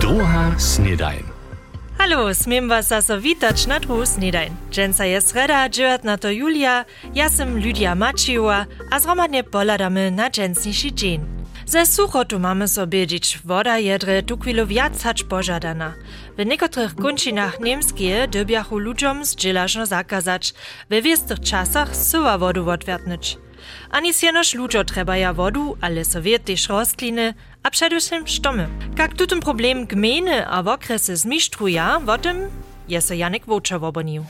Druga snedajn. Halo, smiem was zaso witać na druhu snedajn. Dżęca jest reda, 19 Julia, ja Lydia Maciła, a zromadnie poladamy na dżęsniejszy dzień. Ze suchotu mamy sobie dziś woda jedre tu chwilu wiac hacz pożadana. W niektórych kończynach niemskie dobiachu ludziom zdzielażno zakazać, we wiestych czasach syła wodu odwiertnyć. Ani sjenoż ludzo trzeba ja wodu, ale sobie też rostliny, a przedewším štomy. Jak tu ten problem gminy a okresy zmisztruja, o tym je se Janek Wočer obonił.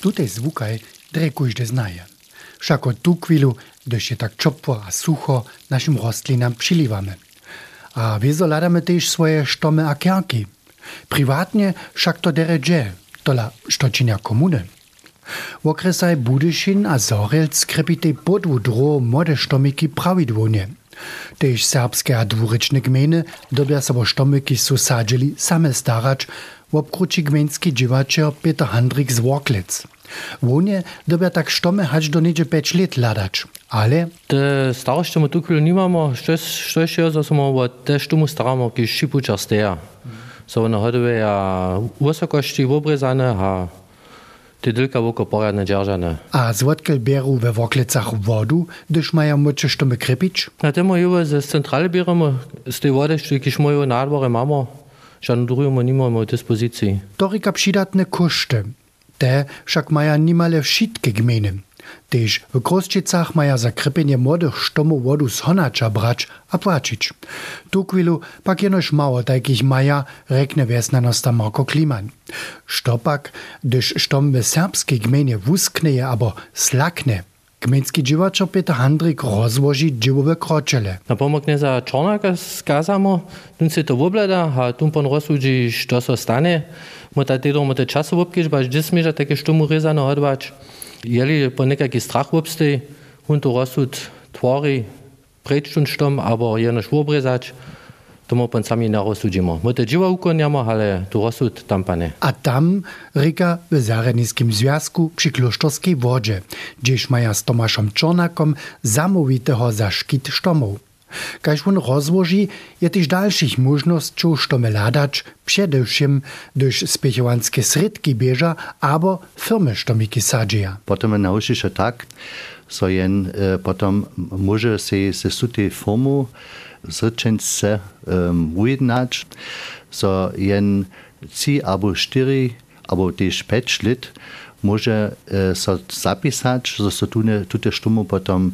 Tutaj zwukaj dre każdy znaje. Wszak od tu chwilu, gdyż je tak ciepło a sucho, naszym rostlinam przyliwamy. A wyzoladamy też swoje sztomy a kierki. Prywatnie však to dereže, tola štočinja komune. W okresaj Budyšin a Zorel skrepitej podwudro młode sztomiki prawidłonie. Tež serbske a dvurečne gmene dobja se bo štomiki so sadžili same starač v obkroči gmenski dživačer Peter Handrik z Voklec. Vonje dobja tak štome hač do neče peč let ladač, ale... Te starošte mu tukaj nimamo, što je še, za samo, te što mu staramo, ki šipu časteja. Mm. So na hodowe a wysokości obrezane, a te tylko woko poradne dzierżane. a zwodkel bieru we Worklicach wodu, gdyż mają mocze štomy krepić? Na temu je ze centrale bieramy, z tej wody, jakieś moje nadwory mamy, żadną drugą nie mamy w dyspozycji. To rika przydatne koszty. Te však maja nimale wszystkie gminy. Tež w Kroščicach maja za krepenie młodych štomów wodu z honacza brać a płacić. Tu chwilu pak jenoż mało takich maja, rekne wiesnanosta Marko Kliman. Štopak, gdyż štom w serbskiej gminie wuskneje abo slakne, gminski dziewaczer Peter Handrik rozłoży dziewowe kroczele. Na pomokne za Čornaka skazamo, tun se to oblada, a tun pon rozsudzi, što so stane. Mo ta teda mo te času obkiž, baš gdje smeža take štumu rezano hodvač. Jeli po nekaki strach obstej, hun to rozsud tvori, prečtun štom, abo jenož obrezač, to mo pon sami narozsudimo. Mo te dživa ukonjamo, ale tu rozsud tam pa ne. A tam rika w Zarenickim Związku przy Klosztorskiej Wodzie, gdzieś maja z Tomaszem Czornakom zamówitego za szkit sztomów. Kaž on rozłoży, je też dalszych możności sztomy ladać, przedewším, gdyż spiechowanskie sredki bieża, albo firmy sztomiki sadzieja. Potom je naučiš tak, so jen e, potom može se se su te formu zrečence um, ujednać, so jen ci abo štyri, abo peć lit može e, so zapisać, so so tune, tute potom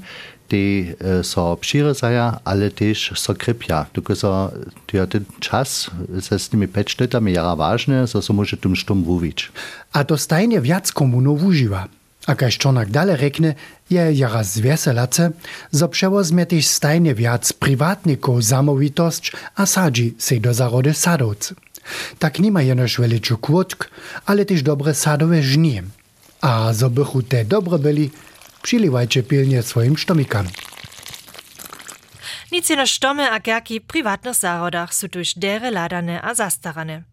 e, so přirezaja, ale tež so krepja. Tylko so to ten čas se s tými peć litami jara vážne, so so može tum štum vuvić. A to stajnie wiac komunów używa. A kaž Czornak dalej rekne, je jara zweselace, zo przewozmie też stajnie wiac prywatników zamówitość, a sadzi se do zarody sadowc. Tak nie ma jenoż veliczu kłotk, ale też dobre sadowe żnie. A zo bychu te dobre byli, Przylewajcie pilnie swoim sztomikanom. Nic jeno štome a kerki privátnych zárodach sú tuž dere ladané a zastarané.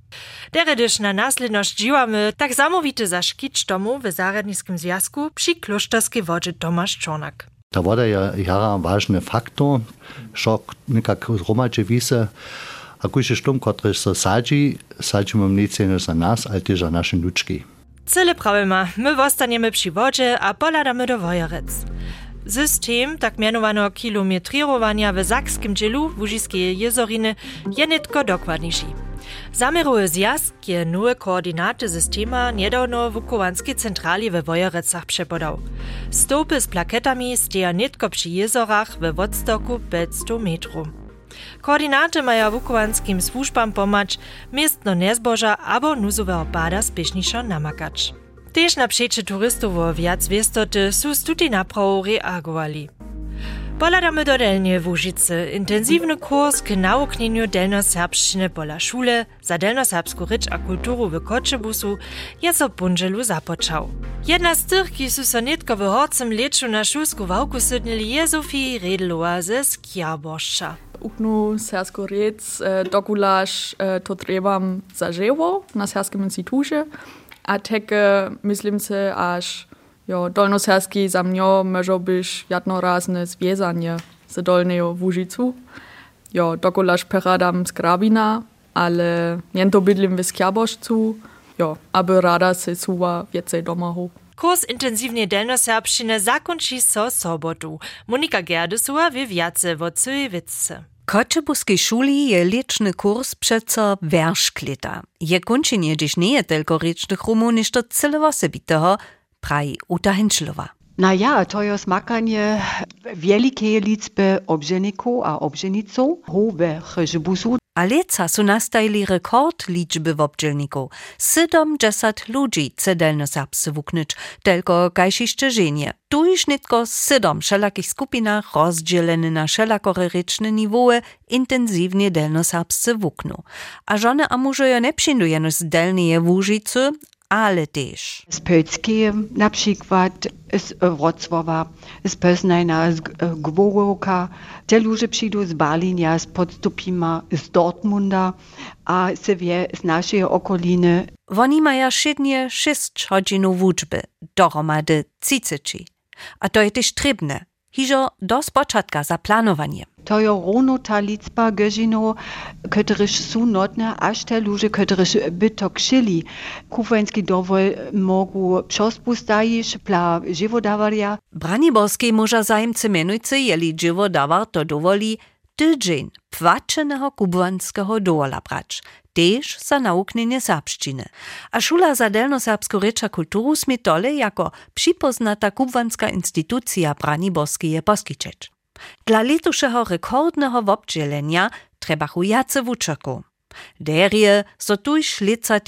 Dere dyž na následnosť žiwamy, tak zamovite za škit štomu v záradníckom związku przy klošterskej vodže Tomáš Čornak. Ta voda je jara vážny faktor, šo nekak zromače vise, a kuše štom, kotrež sa sadži, sadžimo mnice za nas, ali tež za naše nučky. Cyle prawy ma, my wostaniemy przy wodzie, a poladamy do Wojerec. System tak mianowano kilometrowania w sakskim dzielu Łużiskie jezoriny je netko dokładniejszy. Zameruje zjazd je nowe koordynaty systema niedawno w Kuwanskiej centrali we Wojerecach przepodał. Stopy z plaketami steja netko przy jezorach we odstoku 500 metrów. Koordynaty mają wukowanskim służbam pomać miestno nezboża abo nuzowego pada spieszniszo namakać. Też na przecie turystów o wiac wiestoty su study naprawu reagowali. Poladamy do Delnie w Łużycy intensywny kurs k nauknieniu delnoserbszczyny pola szule za delnoserbsku rycz a kulturu w Koczebusu je so bunżelu zapoczał. Jedna z tych, ki so w horcem leczu na szulsku wałku sydnili je Sofii Redlowa ze. Uknu sersko rec, e, dokulaš e, to trebam zaževo na Serskem institucie, a teke mislim se až Jo, dolnoserski za mňo może być jednorazne związanie z dolnego Łużycu. Jo, dokolaż peradam z Grabina, ale niento bydlim w Skierboszcu, jo, aby rada se suwa więcej domahu. Kurs intensywnie delnoserbščine zakonči so sobotu. Monika Gerdesova wie viace wo Kočebuskiej szuli je liczny kurs przeco werszklita. Je kończenie dziś nie tylko rycznych rumu, niż to celowosebitego, praji Uta Henschlowa. Na ja, to jest makanie wielkiej liczby obżeników a obżeniców, howe chryżbusu. A leca su nastajli rekord liczby wobdźelników. 70 ludzi chce delnosapsy wuknyć, tylko kajsiszcze żenie. Tu już nitko siedem wszelakich skupinach rozdzielene na wszelakore ryczne niwoły intensywnie delnosapsy wuknu. A żony a mużejo nie przyjdują z delnie wóżycy, ale też. Z Pölski na przykład, z Wrocława, z Poznania, z Gwołka. Te ludzie przyjdą z Berlina, z Podstupima, z Dortmunda, a se wie z naszej okoliny. Oni mają średnie 6 godzin wuczby, dohromady 30. A to je też trybne. Hižo do spočatka za To je rovno ta liczba godzino, któryż są notne, aż te ludzie, któryż by to kšili. Kufański dowol mogu przospustajić dla żywodawaria. Braniborskiej może zajemcy menujcy, jeli żywodawar to dowoli, tydzień płaczonego kubanskiego dowola brać, też za nauknienie serbszczyny. A szula za delnoserbską rycza kulturu smie tole jako przypoznata kubanska instytucja Braniborskiej je poskiczeć. Dla letuszego rekordnego wobdzielenia trzeba hujace wuczerku. Derje so tuż lica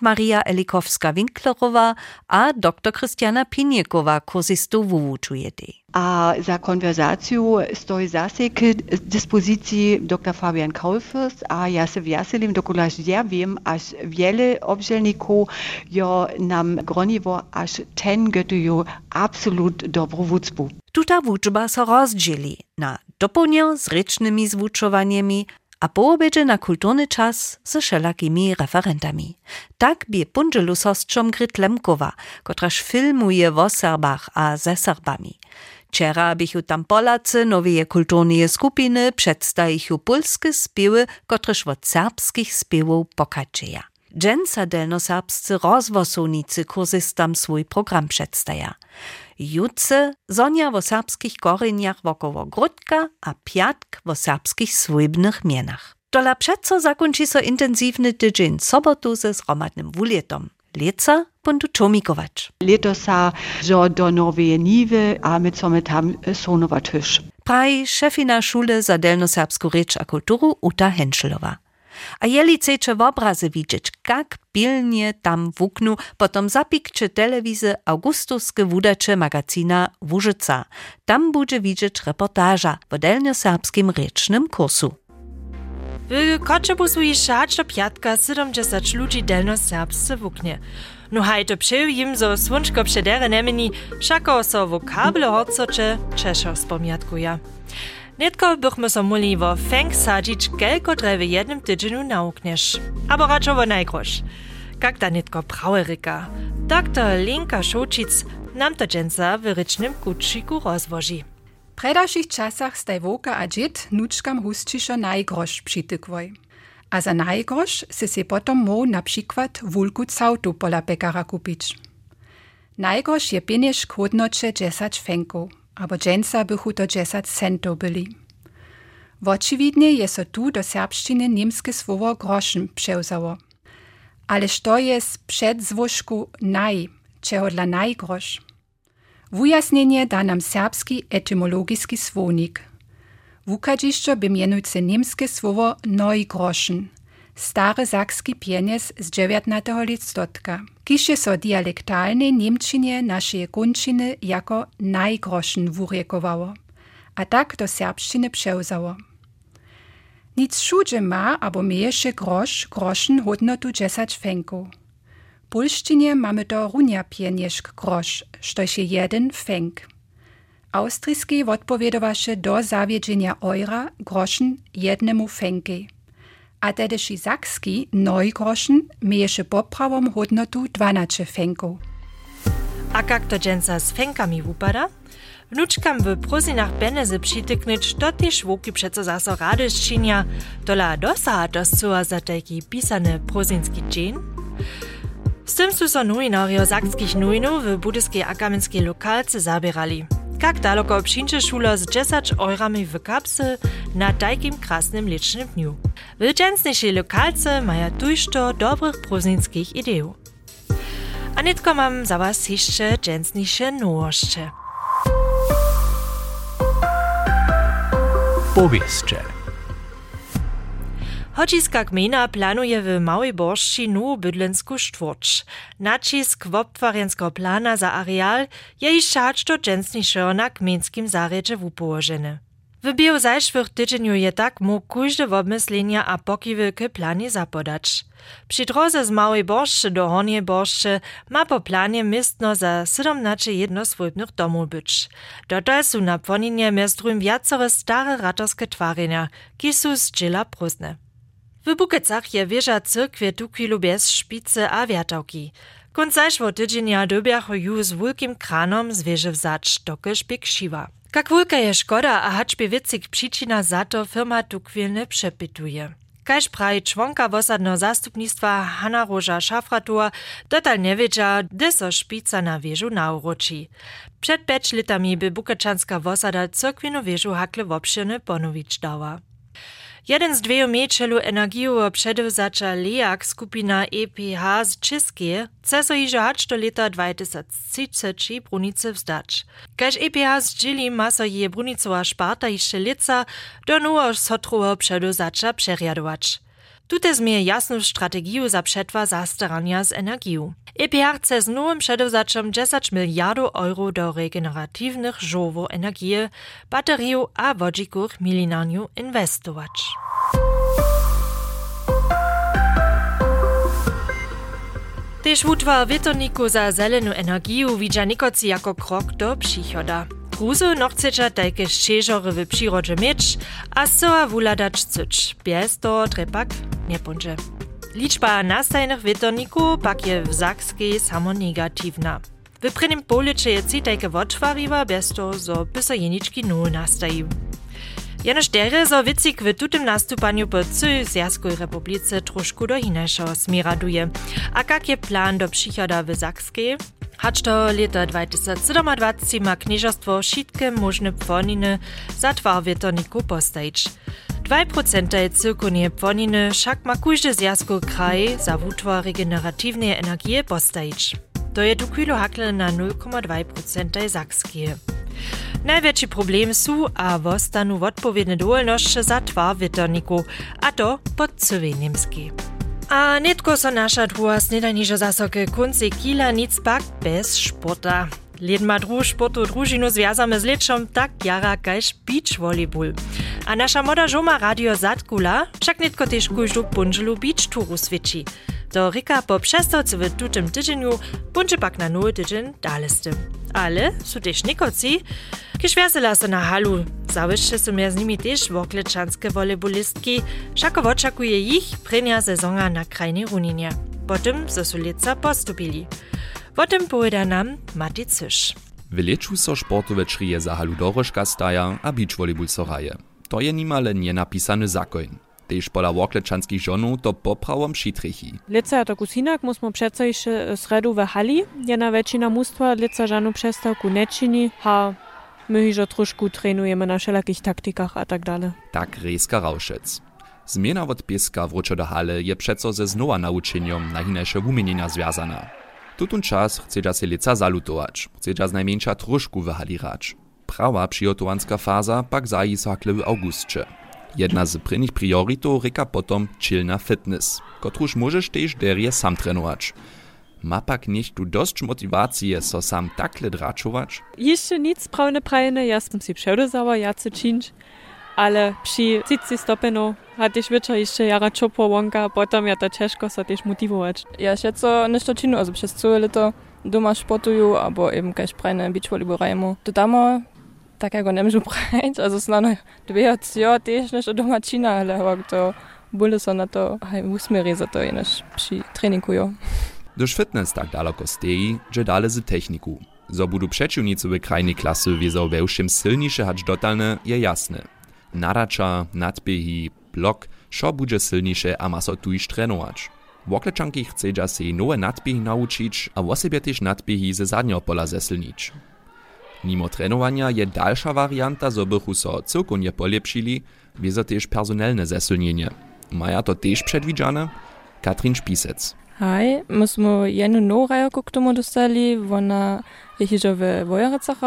Maria Elikowska-Winklerowa a dr Krystiana Piniekowa kursistów wuwuczuje A za konwerzację stoi zase k dyspozycji dr Fabian Kaufers, a ja se wjaselim, dokulaż ja wiem, aż wiele obżelników jo nam groniwo aż ten gotują absolut dobro wucbu. Tuta wuczba so rozdzieli na dopełnię z rycznymi zwuczowaniami, a obiedzie na kulturny czas ze wszelakimi referentami. Tak bie pundzielu sostrzom Gryt Lemkowa, kotraż filmuje o Serbach a ze Serbami. Wczera bychu tam Polacy nowe kulturne skupiny przedstawichu polskie spiewy, kotraż od serbskich spiewów pokaczyja. Dżęca delnoserbscy rozwosownicy kursystam swój program przedstawia. Jutce Sonja wo serbskich koryniach wokoło Grudka, a Piatk wo serbskich swójbnych mienach. Dola przeco zakończy so intensywny tydzień sobotu ze zromadnym wulietom. Leca bundu czomikować. Letosa, że do nowej niwy, a my co my tam sonować hysz. Praj szefina szule za delnoserbską rycz a kulturu Uta Henschelowa. A jeli chcecie w obrazy widzieć, jak pilnie tam w oknu, potom zapikcie telewizy augustuskie wudacze magazina Wóżyca. Tam będzie widzieć reportaża w delnoserbskim rycznym kursu. W Koczebusu jeszcze aż do piatka 70 ludzi delnoserbscy w oknie. No haj to im zo słonczko przedere nemeni, wszako so wokable horcocze Czeszo. Netko bychmy so muli wo fęk sadzić, kelko drewy jednym tydzieniu naukniesz. Abo raczowo najgrosz. Jak da netko prawe ryka. Dr. Linka Szočic nam to dżęca w rycznym kutschiku rozwozi. W predašich czasach staj woka a dżit nuczkam husčiszo najgrosz přitykvoj. A za najgrosz se se potom mo na przykład wulku cautu pola pekara kupić. Najgrosz je pienięż kłodnocze 10 fenków, Aboženca by hudodžesat centov byli. Vočividne je so tu do serbščine nemske slovo grošen prevzalo. Ale što je s przedzwożku naj, czego dla najgrosz? Wyjaśnienie da nam serbski etymologiczny słownik. Wukadziszczo by mianujce niemskie słowo nojgroschen – stary sakski pieniec z 19. listotka, kiż je so dialektalnej niemczynie naszej kunczyny jako najgroschen wuriekowało, a tak do serbszczyny przełzało. Nic všude ma abo mieješe grosz, groschen hodnotu 10 fenków. W polszczynie mamy to runia pienieszk grosz, štož je jeden fenk. Austrijski odpowiedowaše do zawiedzenia eura groschen jednemu fenki. A tedeši sakski noj groschen mieješe poprawom hodnotu 12 fenków. A jak to dżęca z fenkami upada? Wnuczkam w prozinach benezy przytyknąć, to też łuki przeco zaso radość czynia, dola dosa doscuła za taki pisany prozinski dzień? Z tym su so nujnorio sakskich nujnów w budyskiej akamenskiej lokalce zabierali. Jak daleko obšinče šulo z 10 eurami w kapsy na takim krasnym licznym dniu. W dżęsniejszej lokalce mają tujšto dobrych prozinskich ideów. A nitko mam za was jeszcze dżęsniejsze nowości. Powieszcze. Hodziska gmina planuje w Małej Borszczy nową bydlenską sztwórcz. Nacisk wobtwarjenskiego plana za areal je iż szać do dżęsniejszego na gminskim zarjedzie wupołożeny. W bio zajszwych tydzieniu je tak mógł każde obmyslenia a pokiwy k planie zapodać. Przy drodze z Małej Borszczy do Horniej Borszczy ma po planie miestno za 17 jednoswojbnych domów być. Dotąd są na płoninie miastrum wiacore stare ratorskie twarenia, ki są prózdne. W Bukecach je wieża cyrkwie tukwilu bez szpice a wiatałki. Konc zajszło tydzienia dobiacho ju z wielkim kranom z wieży wzacz, dokelż bieg siwa. Jak je szkoda a haczbie wiecik przyczyna za to firma tukwil nie przepytuje. Kaž praji čłonka wosadného zastupnictwa Hanna Roža Šafratua, dotal wiedzia, gdy so szpica na wieżu nauroči. Przed pięć latami by Bukeczanska wosada cyrkwinu wieżu hakle wobširny ponowić dała. Jeden z dveju mečelu energiju předevzača Leak skupina EPH z České chce so již hač do leta 2030 brunice vzdać. Kaž EPH zdźili ma so je brunicova šparta ještě lica do nowo sotrovo předevzača přeriadować. Tute zmie jasną strategiju za przetwa zastarania z energiją. EPR chce z nowym przedewzaczem 10 miliardów euro do regeneratywnych żowo energii, bateriów a wodzików milinaniu inwestować. Też utwar wietorniku za zeleną energię widza nikoci jako krok do przychoda. Gruzu noch chceča tajke ščežory w przyrodzie mieć, a soa wuladać cyć. Bez to trepak nie ponże. Liczba nastajnych wietorników pak je w Zakskiej samo negatywna. W prynnym policze je citajke wotwariwa, bez to zo pysa jeniczki nul nastajił. Janoż dere zo wicik w tutym nastupaniu po całej Zjazkowej Republice troszkę do innego smiraduje. A jak je plan do przychoda w Zakskiej? Hacz do leta 2027 ma knieżostwo wszystkie możne płoniny za twar wietorniku postajić. 2% cyrkunie płoniny však ma każdy zjazku kraj za wutwar regeneratywnej energii postajić. To je tukaj hakle na 0,2% Zakske. Največji problem su, a v stanu odpovedne dovoljnošče za tva veternikov, a to pod Slovenimski. A netko so naša druga snedanjiža zasoke konci kila, nic pak bez športa. Ledma druž športu družino związamy z leczą tak jara kajż beach volleyball. A nasza moda żoma radio zatkula, wszak netko też kujżdu punżlu beach turu switchi. Do Rika po přestavce w tutym tydzieniu punče pak na nowy tydzień dalesty. Ale su też nikoci, kiž vesela se na halu. Zawyższe su z nimi też woklečanske volejbolistki, všako oczekuje ich prenia sezona na krajnej runinie. Potem ze su lica postupili. O tym powiada nam Mati Cysz. W leczu so sportowe črije za halu dorożka staja, a beach volleyball so raje. To je nimale nienapisany zakoń. Tež pola woklečanskich žonów to poprawom šitrichi. Lica to kusinak musimy przeco jeszcze sredu w hali. Jedna väčšina mústva lica žanu přestavku nečini, ha my hižo trošku trenujemy na wszelakich taktykach a tak dalej. Tak Reska Rauschec. Zmiana od pieska wrócza do hale je przeco ze znowa nauczeniom na hinejsze umienienia związana. Tutun czas chce se lica zalutować, chce z najmniejsza troszku w hali rać. Prawa przygotowanska faza pak zaji sakle w augustcze. Jedna z prynnych prioritów ryka potom chillna fitness, kotruż możesz też derje sam trenować. Ma pak nicht tu dość motywacji so sam takle draczować? Jeszcze nic prawne prajne, ja sam si przedozała jacy czynć, ale przy 30 stopenu hat też wieczór jeszcze jara czopo łąka, potem ja to ciężko so też motywować. Ja schätze nicht do činu, also przez całe lato doma sportuju, albo eben kaž prajne beach volleyball rajmu. To damo takiego nie może brać, also znano dwie odcio też čina, ale to bóle so na to, hej, usmierí za to, jenaž przy treningu. Gdyż fitness tak daleko steji, że dalej z techniku. Zo budu przeciwnicy w krajnej klasy wiedzą we všem silniejsze hać dotalne, je jasne. Naracza, nadbiehi, blok, szo bude silniejsze a ma so tu iż trenować. Wokleczanki chce se nowe nadbiehi nauczyć, a w sobie też nadbiehi ze zadnio pola zesilnić. Mimo trenowania je dalsza warianta, zo bychu so całkonie polepszyli, wiedzą też personalne zesilnienie. Maja to też przedwidziane? Katrin Spisec. Hej, my smo jednu norajoku k tomu dostali, ona je w Wojerecach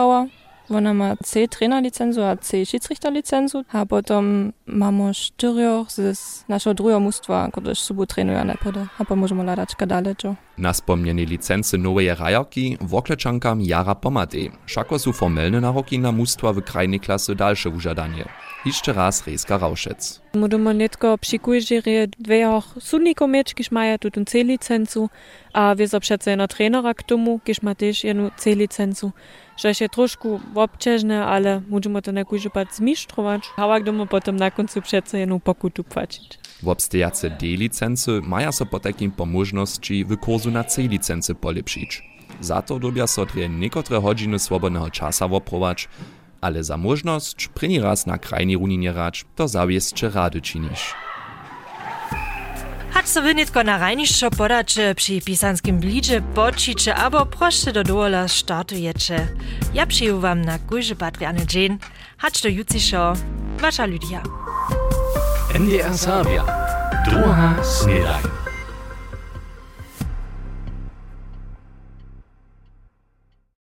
rała. Ona ma C trainer licenzu a C schiedsrichter licenzu, a potom mamy czterech z naszego drugiego mustwa, którzy sobą trenują najpierw, a potem możemy ladać kadale, čo. Na spomnienie licency nowej rajarki wokleczankam jara pomady. Szako są formelne naroki na mustwa w krajnej klasy dalsze użadanie. Jeszcze raz Reska Rauschetz. Możemy netko przykujrzy dwie sudników mieć, kiż mają tu C licencu, a wiedzą przece jedna trenera k tomu, kiż ma też jedną C licencu. Że się troszkę obciążne, ale możemy to nekujże pat zmistrzować, a jak domu potem na końcu przece jedną pokutu płacić. W obstejace D-licency maja so po takim pomożności w kursu na C-licency polepszyć. Za to dobia so dwie niektóre godziny swobodnego woprować, ale za możność pryni raz na krajnej runinie to zawieszcze rady czynisz. Hać so wy nitko na rajniszczo podacze przy pisanskim blidzie počiče abo proście do dola startujecie. Ja przyjął wam na kujże patriany dzień. Hać do juciszo. Wasza Lydia. NDR Sabia. Druga Snedaj.